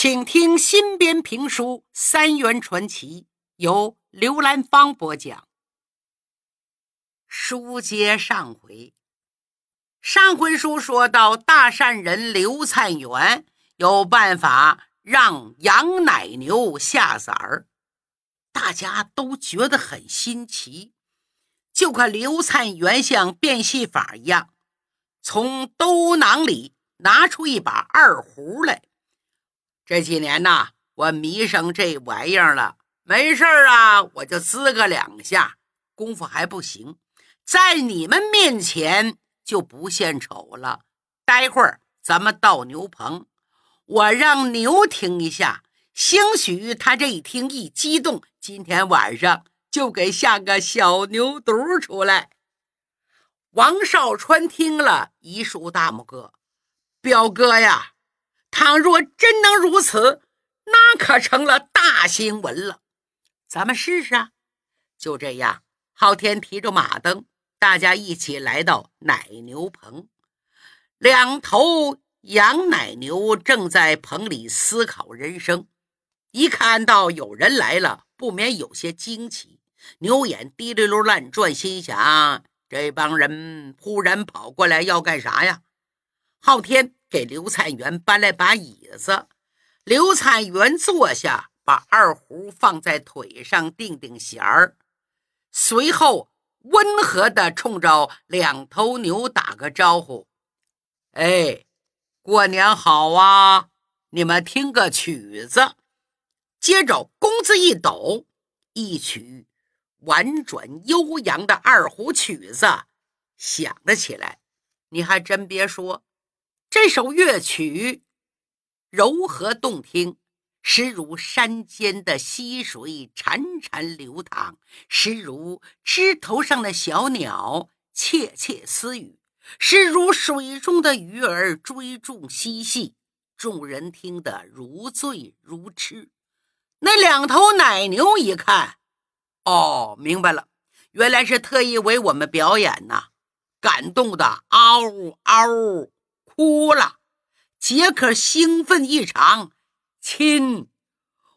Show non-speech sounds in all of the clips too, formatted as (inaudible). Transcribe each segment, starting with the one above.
请听新编评书《三元传奇》，由刘兰芳播讲。书接上回，上回书说到，大善人刘灿元有办法让养奶牛下崽儿，大家都觉得很新奇。就看刘灿元像变戏法一样，从兜囊里拿出一把二胡来。这几年呐，我迷上这玩意儿了。没事啊，我就滋个两下，功夫还不行，在你们面前就不献丑了。待会儿咱们到牛棚，我让牛听一下，兴许他这一听一激动，今天晚上就给下个小牛犊出来。王少川听了一竖大拇哥，表哥呀。倘若真能如此，那可成了大新闻了。咱们试试啊！就这样，昊天提着马灯，大家一起来到奶牛棚。两头羊奶牛正在棚里思考人生，一看到有人来了，不免有些惊奇。牛眼滴溜溜乱转，心想：这帮人忽然跑过来要干啥呀？昊天。给刘灿元搬来把椅子，刘灿元坐下，把二胡放在腿上定定弦儿，随后温和地冲着两头牛打个招呼：“哎，过年好啊！你们听个曲子。”接着弓子一抖，一曲婉转悠扬的二胡曲子响了起来。你还真别说。这首乐曲柔和动听，实如山间的溪水潺潺流淌，实如枝头上的小鸟窃窃私语，实如水中的鱼儿追逐嬉戏，众人听得如醉如痴。那两头奶牛一看，哦，明白了，原来是特意为我们表演呐，感动的嗷嗷。哭了，杰克兴奋异常，亲，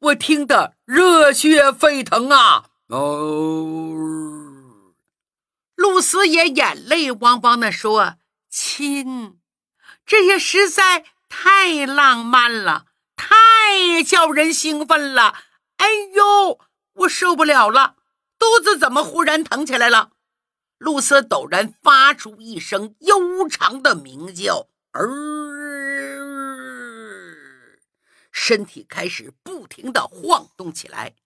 我听得热血沸腾啊！哦，露丝也眼泪汪汪的说：“亲，这也实在太浪漫了，太叫人兴奋了！哎呦，我受不了了，肚子怎么忽然疼起来了？”露丝陡然发出一声悠长的鸣叫。儿，身体开始不停的晃动起来。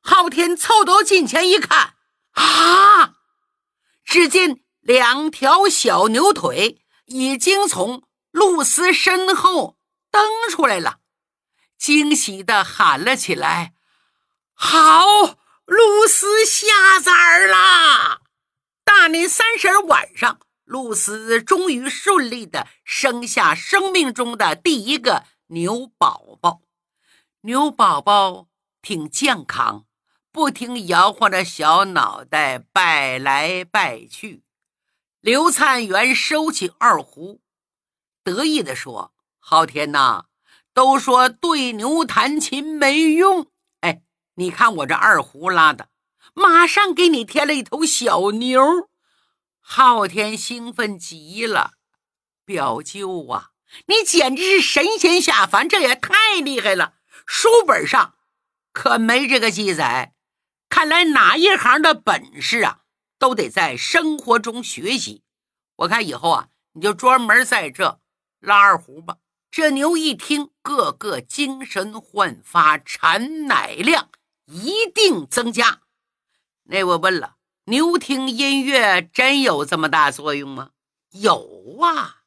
昊天凑到近前一看，啊！只见两条小牛腿已经从露丝身后蹬出来了，惊喜的喊了起来：“好，露丝下崽儿啦！大年三十晚上。”露丝终于顺利的生下生命中的第一个牛宝宝，牛宝宝挺健康，不停摇晃着小脑袋，拜来拜去。刘灿元收起二胡，得意地说：“昊天呐，都说对牛弹琴没用，哎，你看我这二胡拉的，马上给你添了一头小牛。”昊天兴奋极了，表舅啊，你简直是神仙下凡，这也太厉害了！书本上可没这个记载，看来哪一行的本事啊，都得在生活中学习。我看以后啊，你就专门在这拉二胡吧。这牛一听，个个精神焕发，产奶量一定增加。那我问了。牛听音乐真有这么大作用吗？有啊！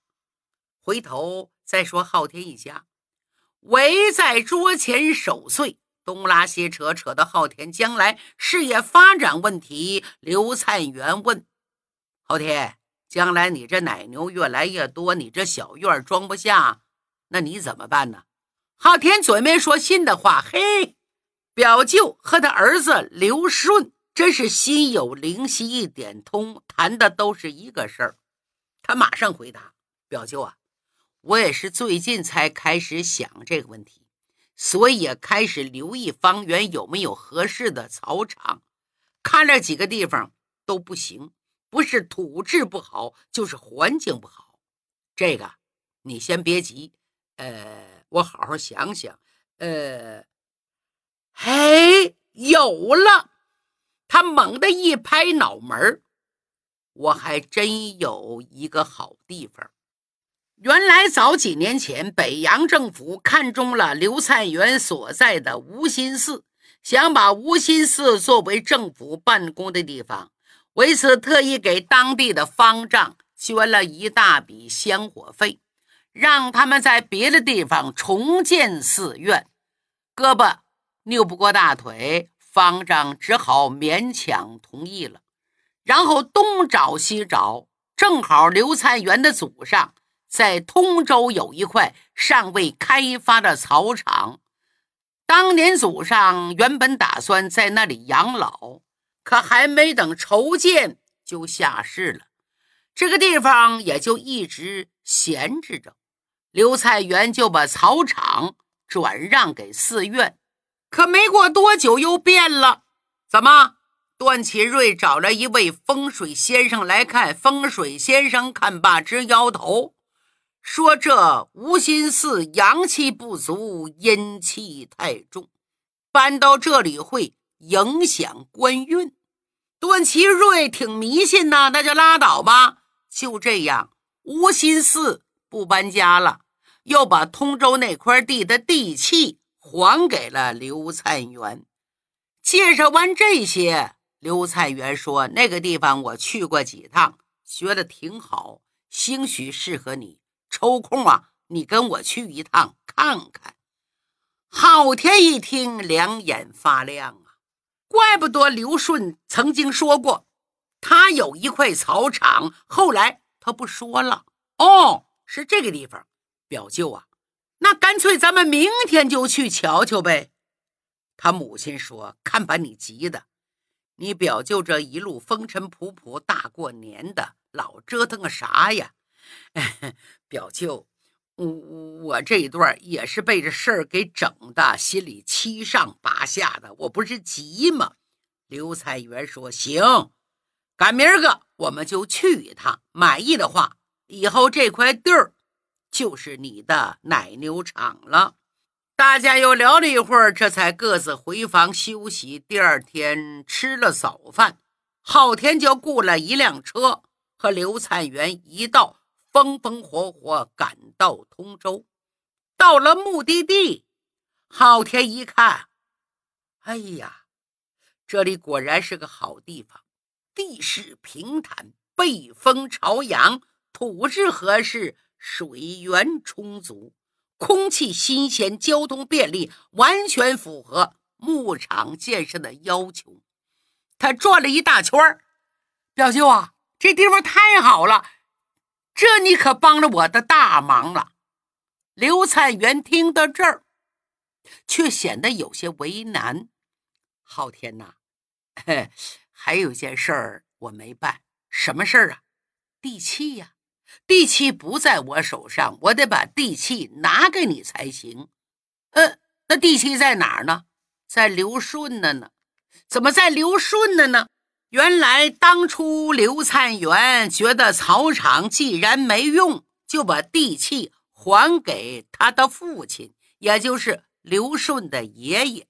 回头再说昊天一家围在桌前守岁，东拉西扯，扯到昊天将来事业发展问题。刘灿元问昊天：“将来你这奶牛越来越多，你这小院装不下，那你怎么办呢？”昊天嘴没说新的话，嘿，表舅和他儿子刘顺。真是心有灵犀一点通，谈的都是一个事儿。他马上回答：“表舅啊，我也是最近才开始想这个问题。所以也开始留意方圆有没有合适的草场。看了几个地方都不行，不是土质不好，就是环境不好。这个你先别急，呃，我好好想想。呃，嘿，有了！他猛地一拍脑门我还真有一个好地方。原来早几年前，北洋政府看中了刘灿元所在的无心寺，想把无心寺作为政府办公的地方，为此特意给当地的方丈捐了一大笔香火费，让他们在别的地方重建寺院。胳膊扭不过大腿，方丈只好勉强同意了。然后东找西找，正好刘灿元的祖上在通州有一块尚未开发的草场，当年祖上原本打算在那里养老，可还没等筹建就下世了，这个地方也就一直闲置着。刘菜元就把草场。转让给寺院，可没过多久又变了。怎么？段祺瑞找了一位风水先生来看，风水先生看罢直摇头，说这无心寺阳气不足，阴气太重，搬到这里会影响官运。段祺瑞挺迷信呐，那就拉倒吧。就这样，无心寺不搬家了。又把通州那块地的地契还给了刘灿元。介绍完这些，刘灿元说：“那个地方我去过几趟，学得挺好，兴许适合你。抽空啊，你跟我去一趟看看。”昊天一听，两眼发亮啊！怪不得刘顺曾经说过，他有一块草场，后来他不说了。哦，是这个地方。表舅啊，那干脆咱们明天就去瞧瞧呗。他母亲说：“看把你急的，你表舅这一路风尘仆仆，大过年的，老折腾个啥呀？” (laughs) 表舅，我我这一段也是被这事儿给整的，心里七上八下的。我不是急吗？刘彩元说：“行，赶明儿个我们就去一趟，满意的话，以后这块地儿。”就是你的奶牛场了。大家又聊了一会儿，这才各自回房休息。第二天吃了早饭，昊天就雇了一辆车，和刘灿元一道风风火火赶到通州。到了目的地，昊天一看，哎呀，这里果然是个好地方，地势平坦，背风朝阳，土质合适。水源充足，空气新鲜，交通便利，完全符合牧场建设的要求。他转了一大圈表舅啊，这地方太好了，这你可帮了我的大忙了。刘灿元听到这儿，却显得有些为难。昊天呐，(laughs) 还有件事儿我没办，什么事儿啊？地契呀。地契不在我手上，我得把地契拿给你才行。呃，那地契在哪儿呢？在刘顺那呢？怎么在刘顺的呢？原来当初刘灿元觉得草场既然没用，就把地契还给他的父亲，也就是刘顺的爷爷。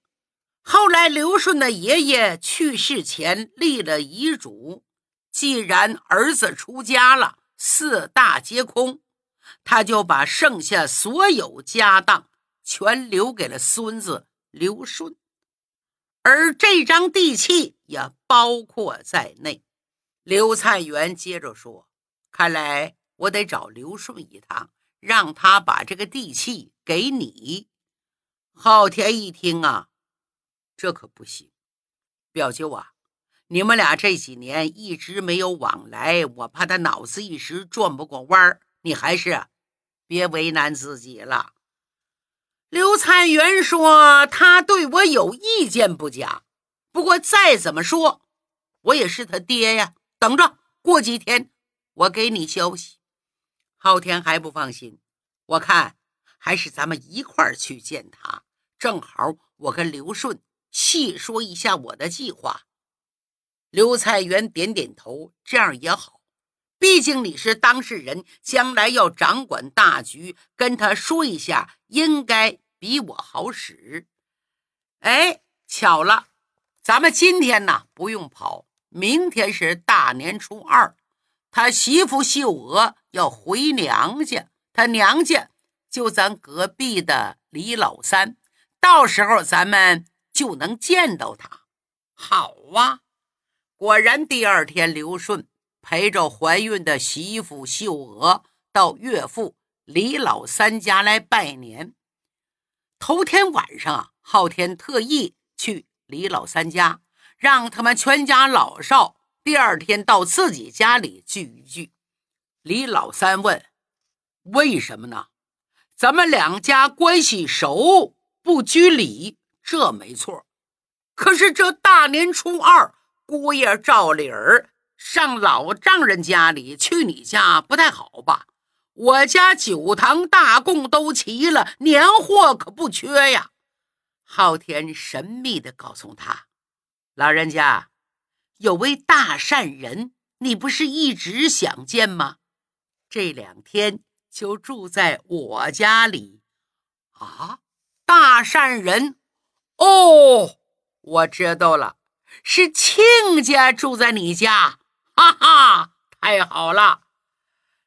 后来刘顺的爷爷去世前立了遗嘱，既然儿子出家了。四大皆空，他就把剩下所有家当全留给了孙子刘顺，而这张地契也包括在内。刘灿元接着说：“看来我得找刘顺一趟，让他把这个地契给你。”昊天一听啊，这可不行，表舅啊。你们俩这几年一直没有往来，我怕他脑子一时转不过弯儿。你还是别为难自己了。刘灿元说：“他对我有意见不假，不过再怎么说，我也是他爹呀。等着，过几天我给你消息。”昊天还不放心，我看还是咱们一块儿去见他，正好我跟刘顺细说一下我的计划。刘菜园点点头，这样也好，毕竟你是当事人，将来要掌管大局，跟他说一下，应该比我好使。哎，巧了，咱们今天呢不用跑，明天是大年初二，他媳妇秀娥要回娘家，他娘家就咱隔壁的李老三，到时候咱们就能见到他。好啊。果然，第二天，刘顺陪着怀孕的媳妇秀娥到岳父李老三家来拜年。头天晚上啊，昊天特意去李老三家，让他们全家老少第二天到自己家里聚一聚。李老三问：“为什么呢？咱们两家关系熟，不拘礼，这没错。可是这大年初二。”姑爷照理儿上老丈人家里去，你家不太好吧？我家酒堂大供都齐了，年货可不缺呀。昊天神秘地告诉他：“老人家有位大善人，你不是一直想见吗？这两天就住在我家里。”啊，大善人哦，我知道了。是亲家住在你家，哈哈，太好了！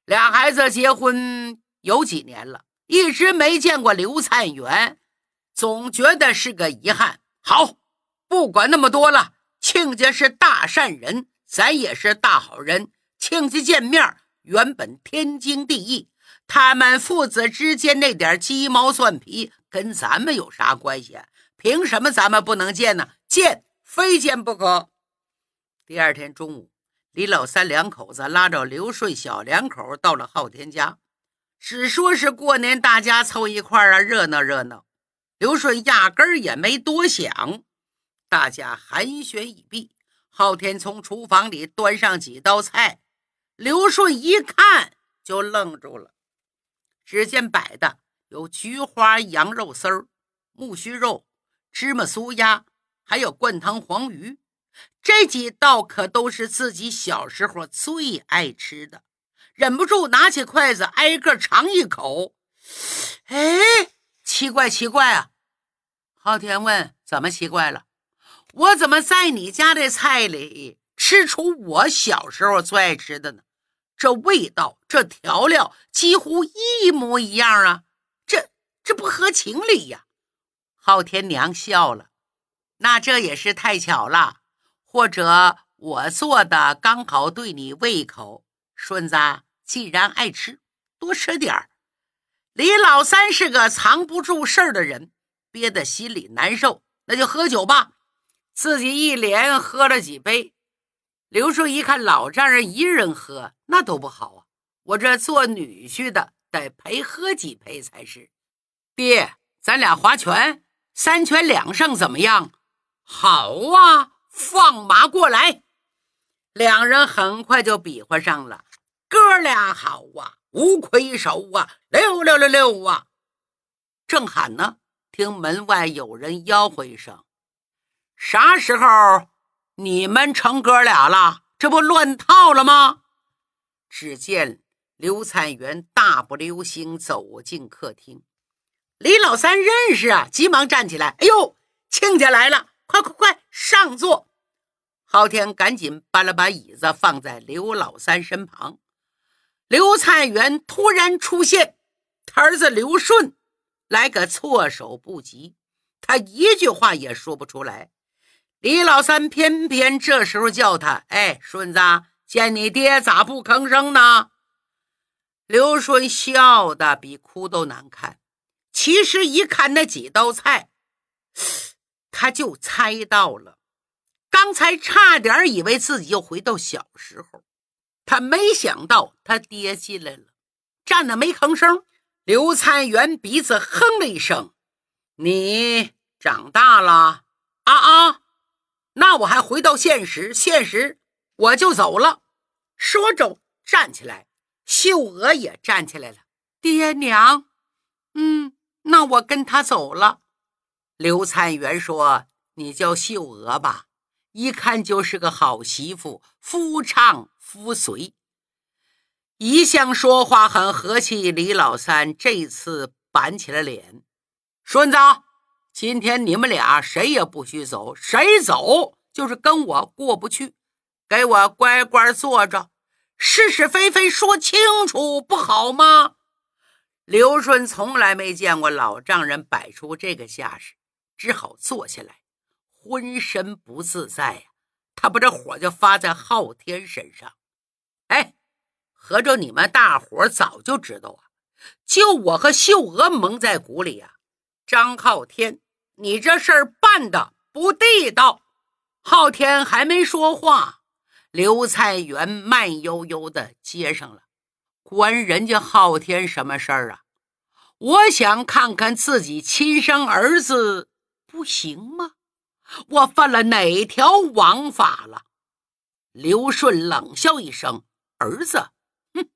俩孩子结婚有几年了，一直没见过刘灿元，总觉得是个遗憾。好，不管那么多了，亲家是大善人，咱也是大好人，亲家见面原本天经地义。他们父子之间那点鸡毛蒜皮，跟咱们有啥关系？凭什么咱们不能见呢？见！非见不可。第二天中午，李老三两口子拉着刘顺小两口到了昊天家，只说是过年，大家凑一块啊，热闹热闹。刘顺压根儿也没多想。大家寒暄已毕，昊天从厨房里端上几道菜，刘顺一看就愣住了。只见摆的有菊花羊肉丝儿、木须肉、芝麻酥鸭。还有灌汤黄鱼，这几道可都是自己小时候最爱吃的，忍不住拿起筷子挨个尝一口。哎，奇怪奇怪啊！昊天问：“怎么奇怪了？我怎么在你家的菜里吃出我小时候最爱吃的呢？这味道，这调料几乎一模一样啊！这这不合情理呀！”昊天娘笑了。那这也是太巧了，或者我做的刚好对你胃口。顺子既然爱吃，多吃点儿。李老三是个藏不住事儿的人，憋得心里难受，那就喝酒吧。自己一连喝了几杯。刘顺一看老丈人一人喝，那多不好啊！我这做女婿的得陪喝几杯才是。爹，咱俩划拳，三拳两胜怎么样？好啊，放马过来！两人很快就比划上了。哥俩好啊，无魁手啊，六六六六啊！正喊呢，听门外有人吆喝一声：“啥时候你们成哥俩了？这不乱套了吗？”只见刘灿元大步流星走进客厅，李老三认识啊，急忙站起来：“哎呦，亲家来了！”快快快上座！昊天赶紧搬了把椅子放在刘老三身旁。刘灿元突然出现，他儿子刘顺来个措手不及，他一句话也说不出来。李老三偏偏这时候叫他：“哎，顺子，见你爹咋不吭声呢？”刘顺笑的比哭都难看。其实一看那几道菜。他就猜到了，刚才差点以为自己又回到小时候。他没想到他爹进来了，站那没吭声。刘灿元鼻子哼了一声：“你长大了啊啊！那我还回到现实，现实我就走了。”说着站起来，秀娥也站起来了。爹娘，嗯，那我跟他走了。刘灿元说：“你叫秀娥吧，一看就是个好媳妇，夫唱妇随。”一向说话很和气，李老三这次板起了脸：“顺子，今天你们俩谁也不许走，谁走就是跟我过不去，给我乖乖坐着，是是非非说清楚，不好吗？”刘顺从来没见过老丈人摆出这个架势，只好坐下来，浑身不自在呀。他把这火就发在昊天身上。哎，合着你们大伙早就知道啊，就我和秀娥蒙在鼓里呀。张昊天，你这事儿办的不地道。昊天还没说话，刘菜园慢悠悠的接上了。关人家昊天什么事儿啊？我想看看自己亲生儿子，不行吗？我犯了哪条王法了？刘顺冷笑一声：“儿子，哼，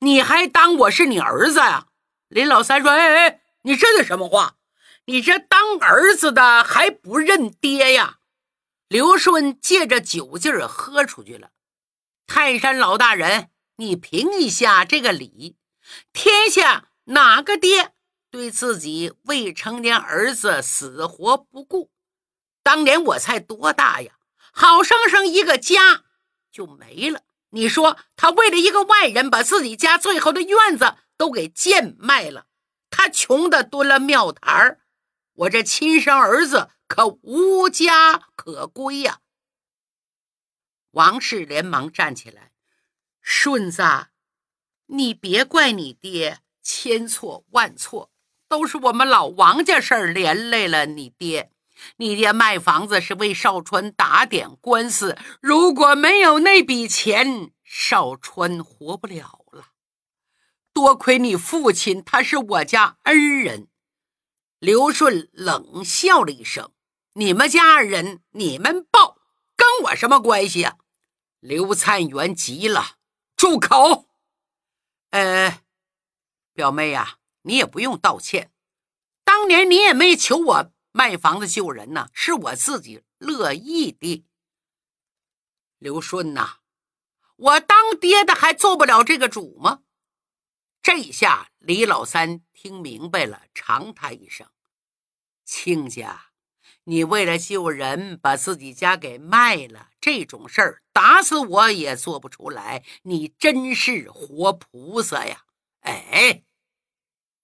你还当我是你儿子呀？”林老三说：“哎哎，你这是什么话？你这当儿子的还不认爹呀？”刘顺借着酒劲儿喝出去了。泰山老大人。你评一下这个理，天下哪个爹对自己未成年儿子死活不顾？当年我才多大呀，好生生一个家就没了。你说他为了一个外人，把自己家最后的院子都给贱卖了，他穷的蹲了庙台儿，我这亲生儿子可无家可归呀！王氏连忙站起来。顺子，你别怪你爹，千错万错，都是我们老王家事儿连累了你爹。你爹卖房子是为少川打点官司，如果没有那笔钱，少川活不了了。多亏你父亲，他是我家恩人。刘顺冷笑了一声：“你们家人，你们报，跟我什么关系啊？”刘灿元急了。住口！呃，表妹呀，你也不用道歉。当年你也没求我卖房子救人呐，是我自己乐意的。刘顺呐，我当爹的还做不了这个主吗？这下李老三听明白了，长叹一声：“亲家。”你为了救人，把自己家给卖了，这种事儿打死我也做不出来。你真是活菩萨呀！哎，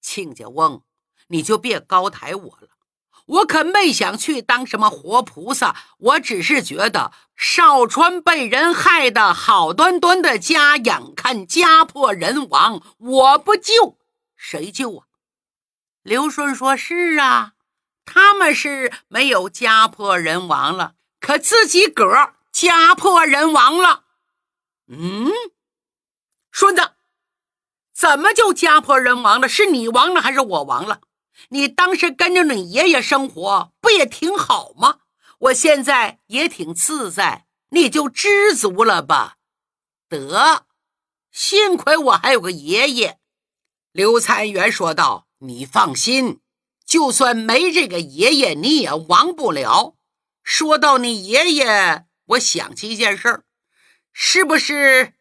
亲家翁，你就别高抬我了，我可没想去当什么活菩萨。我只是觉得少川被人害的好端端的家，眼看家破人亡，我不救谁救啊？刘顺说：“是啊。”他们是没有家破人亡了，可自己个儿家破人亡了。嗯，怎么就家破人亡了？是你亡了还是我亡了？你当时跟着你爷爷生活不也挺好吗？我现在也挺自在，你就知足了吧。得，幸亏我还有个爷爷。刘参元说道：“你放心。”就算没这个爷爷，你也亡不了。说到你爷爷，我想起一件事儿，是不是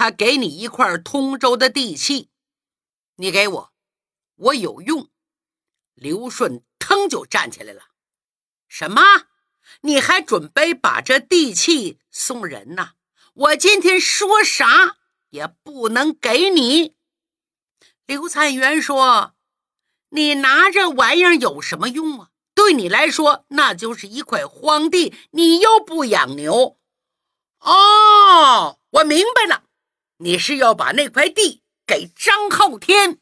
他给你一块通州的地契？你给我，我有用。刘顺腾就站起来了。什么？你还准备把这地契送人呐？我今天说啥也不能给你。刘灿元说。你拿这玩意儿有什么用啊？对你来说，那就是一块荒地。你又不养牛。哦，我明白了，你是要把那块地给张昊天。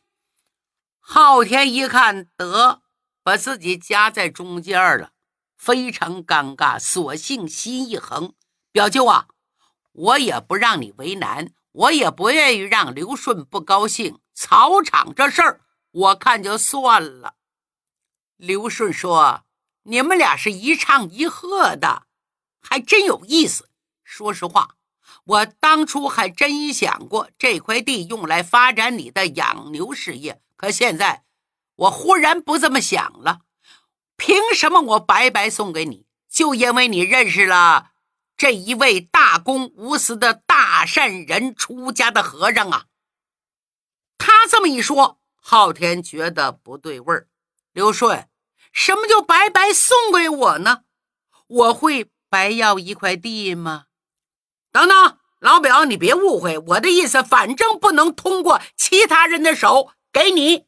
昊天一看，得把自己夹在中间了，非常尴尬，索性心一横：“表舅啊，我也不让你为难，我也不愿意让刘顺不高兴。草场这事儿。”我看就算了。刘顺说：“你们俩是一唱一和的，还真有意思。说实话，我当初还真想过这块地用来发展你的养牛事业，可现在我忽然不这么想了。凭什么我白白送给你？就因为你认识了这一位大公无私的大善人出家的和尚啊！他这么一说，昊天觉得不对味儿。刘顺，什么叫白白送给我呢？我会白要一块地吗？等等，老表，你别误会我的意思，反正不能通过其他人的手给你。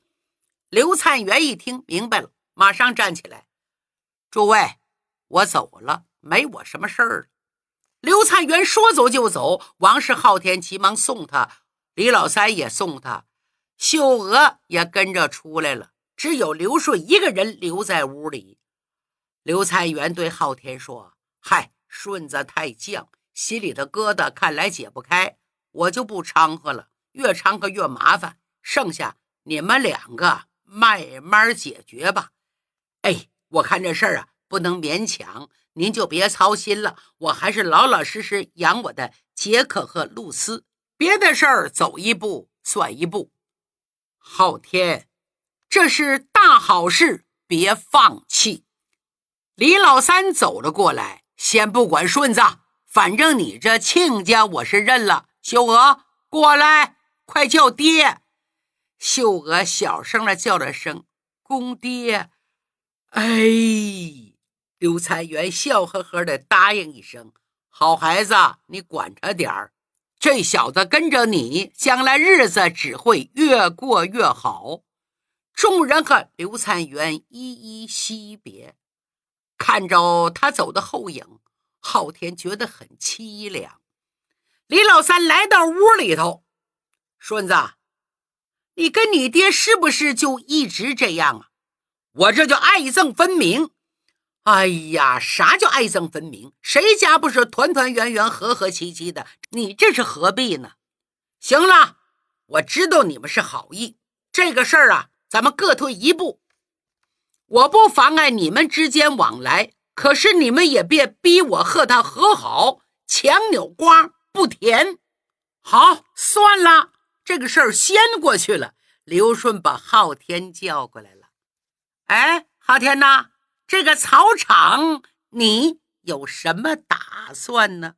刘灿元一听明白了，马上站起来：“诸位，我走了，没我什么事儿了。”刘灿元说走就走，王氏昊天急忙送他，李老三也送他。秀娥也跟着出来了，只有刘顺一个人留在屋里。刘灿元对昊天说：“嗨，顺子太犟，心里的疙瘩看来解不开，我就不掺和了，越掺和越麻烦。剩下你们两个慢慢解决吧。哎，我看这事儿啊，不能勉强，您就别操心了。我还是老老实实养我的杰克和露丝，别的事儿走一步算一步。”昊天，这是大好事，别放弃。李老三走了过来，先不管顺子，反正你这亲家我是认了。秀娥，过来，快叫爹。秀娥小声的叫了声“公爹”。哎，刘才元笑呵呵的答应一声：“好孩子，你管着点儿。”这小子跟着你，将来日子只会越过越好。众人和刘灿元一一惜别，看着他走的后影，昊天觉得很凄凉。李老三来到屋里头，顺子，你跟你爹是不是就一直这样啊？我这叫爱憎分明。哎呀，啥叫爱憎分明？谁家不是团团圆圆、和和气气的？你这是何必呢？行了，我知道你们是好意，这个事儿啊，咱们各退一步。我不妨碍你们之间往来，可是你们也别逼我和他和好，强扭瓜不甜。好，算了，这个事儿先过去了。刘顺把昊天叫过来了。哎，昊天呐。这个草场，你有什么打算呢？